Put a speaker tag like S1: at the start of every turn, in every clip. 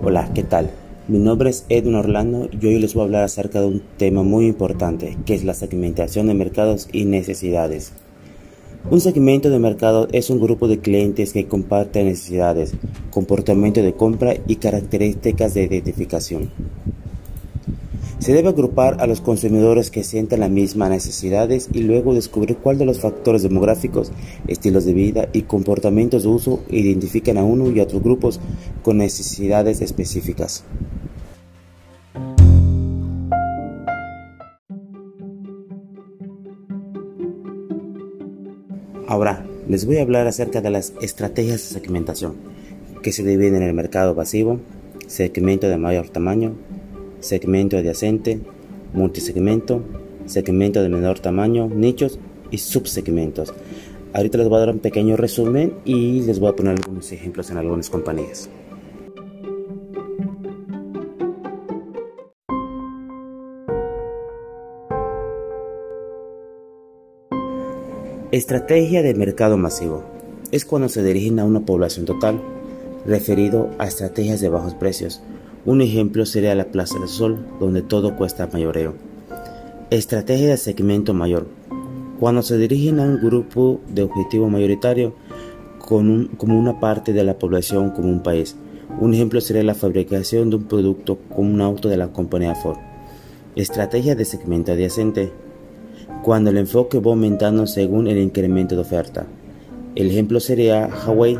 S1: Hola, ¿qué tal? Mi nombre es Edwin Orlando y hoy les voy a hablar acerca de un tema muy importante, que es la segmentación de mercados y necesidades. Un segmento de mercado es un grupo de clientes que comparten necesidades, comportamiento de compra y características de identificación. Se debe agrupar a los consumidores que sienten las mismas necesidades y luego descubrir cuál de los factores demográficos, estilos de vida y comportamientos de uso identifican a uno y a otros grupos con necesidades específicas. Ahora, les voy a hablar acerca de las estrategias de segmentación que se dividen en el mercado pasivo, segmento de mayor tamaño, segmento adyacente, multisegmento, segmento de menor tamaño, nichos y subsegmentos. Ahorita les voy a dar un pequeño resumen y les voy a poner algunos ejemplos en algunas compañías. Estrategia de mercado masivo. Es cuando se dirigen a una población total, referido a estrategias de bajos precios, un ejemplo sería la Plaza del Sol, donde todo cuesta mayoreo. Estrategia de segmento mayor. Cuando se dirigen a un grupo de objetivo mayoritario con como una parte de la población como un país. Un ejemplo sería la fabricación de un producto como un auto de la compañía Ford. Estrategia de segmento adyacente. Cuando el enfoque va aumentando según el incremento de oferta. El ejemplo sería Huawei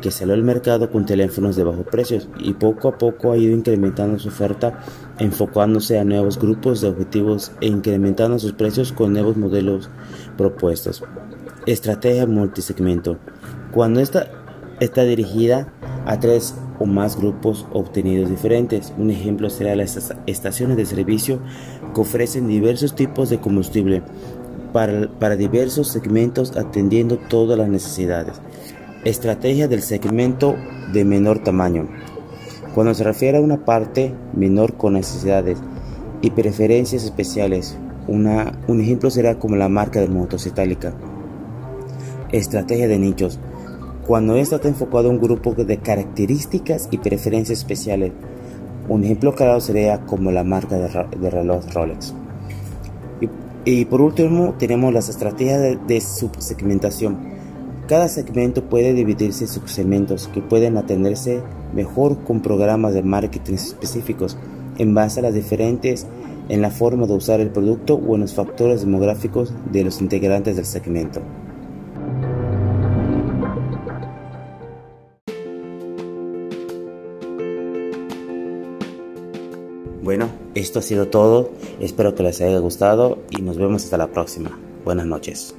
S1: que salió al mercado con teléfonos de bajos precios y poco a poco ha ido incrementando su oferta, enfocándose a nuevos grupos de objetivos e incrementando sus precios con nuevos modelos propuestos. Estrategia multisegmento. Cuando esta está dirigida a tres o más grupos obtenidos diferentes. Un ejemplo será las estaciones de servicio que ofrecen diversos tipos de combustible para, para diversos segmentos atendiendo todas las necesidades. Estrategia del segmento de menor tamaño. Cuando se refiere a una parte menor con necesidades y preferencias especiales, una, un ejemplo será como la marca de motos itálica. Estrategia de nichos. Cuando esta está enfocado a un grupo de características y preferencias especiales, un ejemplo claro sería como la marca de, reloj Rolex. Y, por último tenemos las estrategias de, de subsegmentación cada segmento puede dividirse en subsegmentos que pueden atenderse mejor con programas de marketing específicos en base a las diferentes en la forma de usar el producto o en los factores demográficos de los integrantes del segmento. Bueno, esto ha sido todo. Espero que les haya gustado y nos vemos hasta la próxima. Buenas noches.